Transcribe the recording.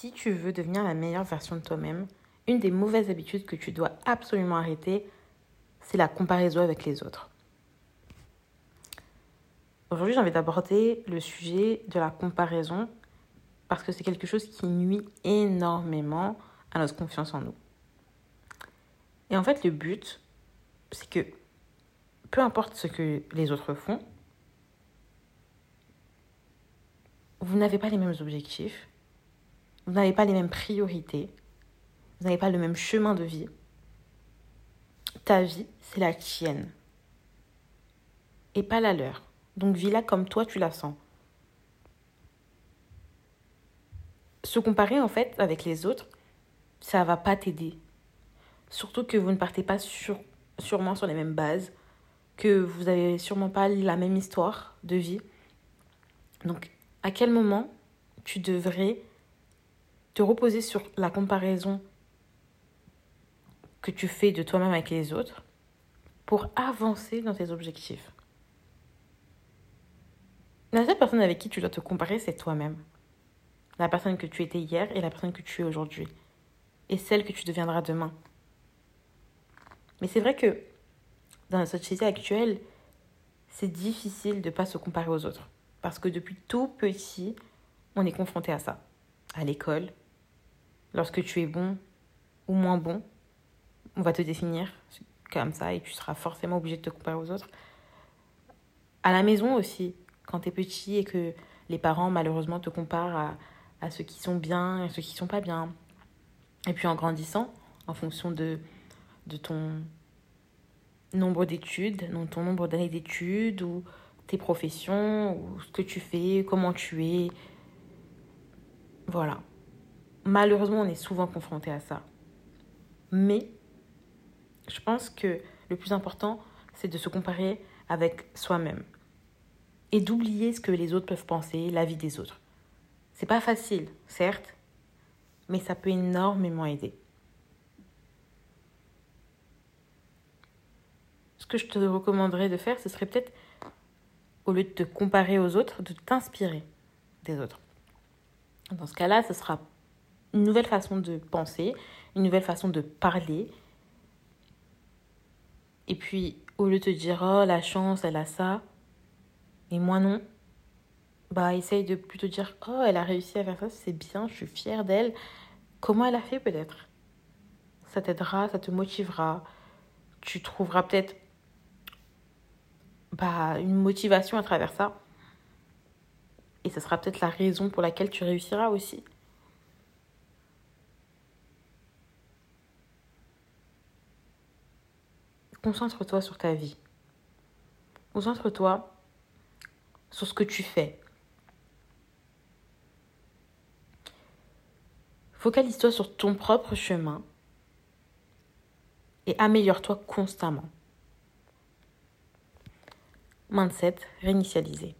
Si tu veux devenir la meilleure version de toi-même, une des mauvaises habitudes que tu dois absolument arrêter, c'est la comparaison avec les autres. Aujourd'hui, j'ai envie d'aborder le sujet de la comparaison parce que c'est quelque chose qui nuit énormément à notre confiance en nous. Et en fait, le but, c'est que peu importe ce que les autres font, vous n'avez pas les mêmes objectifs, vous n'avez pas les mêmes priorités, vous n'avez pas le même chemin de vie. Ta vie, c'est la tienne et pas la leur. Donc vis-la comme toi tu la sens. Se comparer en fait avec les autres, ça va pas t'aider. Surtout que vous ne partez pas sûrement sur les mêmes bases, que vous avez sûrement pas la même histoire de vie. Donc à quel moment tu devrais te reposer sur la comparaison que tu fais de toi-même avec les autres pour avancer dans tes objectifs. La seule personne avec qui tu dois te comparer, c'est toi-même. La personne que tu étais hier et la personne que tu es aujourd'hui. Et celle que tu deviendras demain. Mais c'est vrai que dans la société actuelle, c'est difficile de ne pas se comparer aux autres. Parce que depuis tout petit, on est confronté à ça. À l'école, lorsque tu es bon ou moins bon, on va te définir comme ça et tu seras forcément obligé de te comparer aux autres. À la maison aussi, quand tu es petit et que les parents malheureusement te comparent à, à ceux qui sont bien et ceux qui sont pas bien. Et puis en grandissant, en fonction de, de ton nombre d'études, ton nombre d'années d'études ou tes professions, ou ce que tu fais, comment tu es. Voilà. Malheureusement, on est souvent confronté à ça. Mais je pense que le plus important, c'est de se comparer avec soi-même et d'oublier ce que les autres peuvent penser, la vie des autres. C'est pas facile, certes, mais ça peut énormément aider. Ce que je te recommanderais de faire, ce serait peut-être, au lieu de te comparer aux autres, de t'inspirer des autres. Dans ce cas-là, ce sera une nouvelle façon de penser, une nouvelle façon de parler, et puis, au lieu de te dire, oh, la chance, elle a ça, et moi non, bah, essaye de plutôt dire, oh, elle a réussi à faire ça, c'est bien, je suis fière d'elle. Comment elle a fait peut-être? Ça t'aidera, ça te motivera. Tu trouveras peut-être bah, une motivation à travers ça. Et ce sera peut-être la raison pour laquelle tu réussiras aussi. Concentre-toi sur ta vie. Concentre-toi sur ce que tu fais. Focalise-toi sur ton propre chemin et améliore-toi constamment. Mindset réinitialisé.